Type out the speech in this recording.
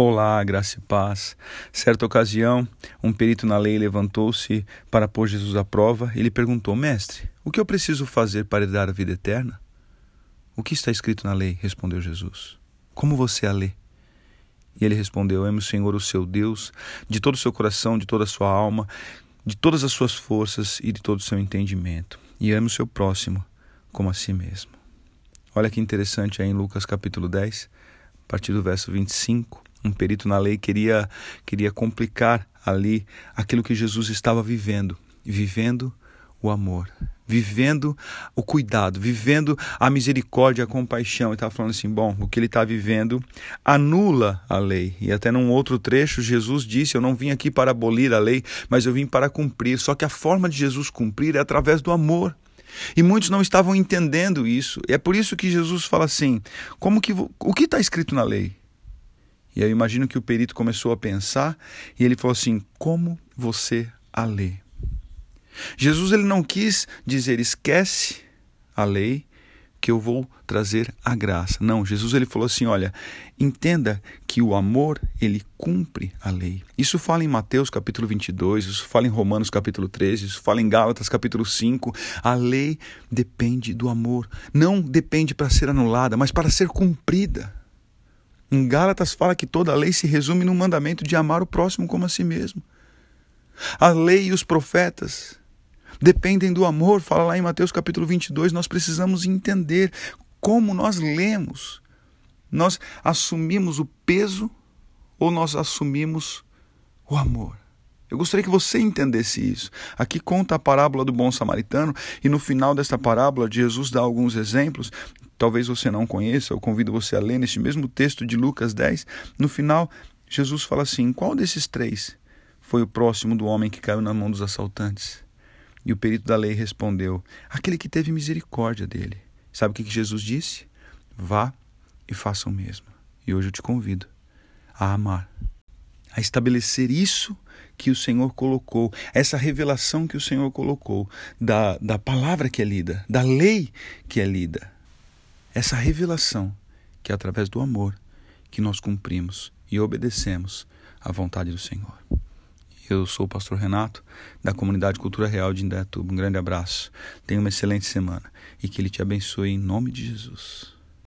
Olá, graça e paz. Certa ocasião, um perito na lei levantou-se para pôr Jesus à prova e lhe perguntou: Mestre, o que eu preciso fazer para herdar a vida eterna? O que está escrito na lei? respondeu Jesus. Como você a lê? E ele respondeu: Ame o Senhor, o seu Deus, de todo o seu coração, de toda a sua alma, de todas as suas forças e de todo o seu entendimento. E ame o seu próximo como a si mesmo. Olha que interessante aí em Lucas capítulo 10, a partir do verso 25 um perito na lei queria queria complicar ali aquilo que Jesus estava vivendo, vivendo o amor, vivendo o cuidado, vivendo a misericórdia, a compaixão. Ele estava falando assim: bom, o que ele está vivendo anula a lei. E até num outro trecho, Jesus disse: Eu não vim aqui para abolir a lei, mas eu vim para cumprir. Só que a forma de Jesus cumprir é através do amor. E muitos não estavam entendendo isso. E é por isso que Jesus fala assim: como que o que está escrito na lei? E eu imagino que o perito começou a pensar e ele falou assim: Como você a lê? Jesus ele não quis dizer esquece a lei que eu vou trazer a graça. Não, Jesus ele falou assim, olha, entenda que o amor ele cumpre a lei. Isso fala em Mateus capítulo 22, isso fala em Romanos capítulo 13, isso fala em Gálatas capítulo 5. A lei depende do amor, não depende para ser anulada, mas para ser cumprida. Em Gálatas fala que toda a lei se resume no mandamento de amar o próximo como a si mesmo. A lei e os profetas dependem do amor, fala lá em Mateus capítulo 22. Nós precisamos entender como nós lemos. Nós assumimos o peso ou nós assumimos o amor? Eu gostaria que você entendesse isso. Aqui conta a parábola do bom samaritano e no final desta parábola Jesus dá alguns exemplos talvez você não conheça, eu convido você a ler neste mesmo texto de Lucas 10. No final, Jesus fala assim: qual desses três foi o próximo do homem que caiu na mão dos assaltantes? E o perito da lei respondeu: aquele que teve misericórdia dele. Sabe o que Jesus disse? Vá e faça o mesmo. E hoje eu te convido a amar, a estabelecer isso que o Senhor colocou, essa revelação que o Senhor colocou, da, da palavra que é lida, da lei que é lida essa revelação que é através do amor que nós cumprimos e obedecemos à vontade do Senhor. Eu sou o pastor Renato, da comunidade Cultura Real de Indaiatuba. Um grande abraço, tenha uma excelente semana e que Ele te abençoe em nome de Jesus.